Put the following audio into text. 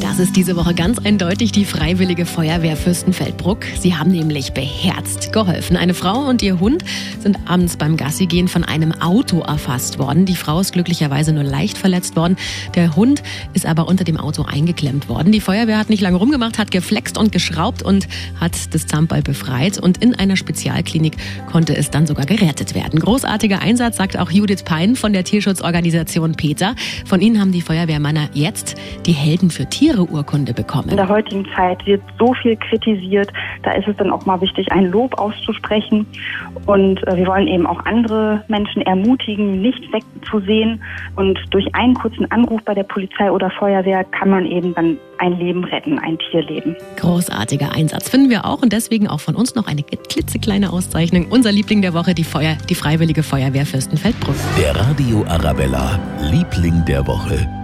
Das ist diese Woche ganz eindeutig die Freiwillige Feuerwehr Fürstenfeldbruck. Sie haben nämlich beherzt geholfen. Eine Frau und ihr Hund sind abends beim Gassigehen von einem Auto erfasst worden. Die Frau ist glücklicherweise nur leicht verletzt worden. Der Hund ist aber unter dem Auto eingeklemmt worden. Die Feuerwehr hat nicht lange rumgemacht, hat geflext und geschraubt und hat das Zahnball befreit. Und in einer Spezialklinik konnte es dann sogar gerettet werden. Großartiger Einsatz, sagt auch Judith Pein von der Tierschutzorganisation Peter. Von ihnen haben die Feuerwehrmänner jetzt die Helden für Tiere Urkunde bekommen. In der heutigen Zeit wird so viel kritisiert. Da ist es dann auch mal wichtig, ein Lob auszusprechen. Und äh, wir wollen eben auch andere Menschen ermutigen, nicht wegzusehen. Und durch einen kurzen Anruf bei der Polizei oder Feuerwehr kann man eben dann ein Leben retten, ein Tierleben. Großartiger Einsatz finden wir auch und deswegen auch von uns noch eine klitzekleine Auszeichnung. Unser Liebling der Woche, die Feuer, die Freiwillige Feuerwehr Fürstenfeldbruck. Der Radio Arabella, Liebling der Woche.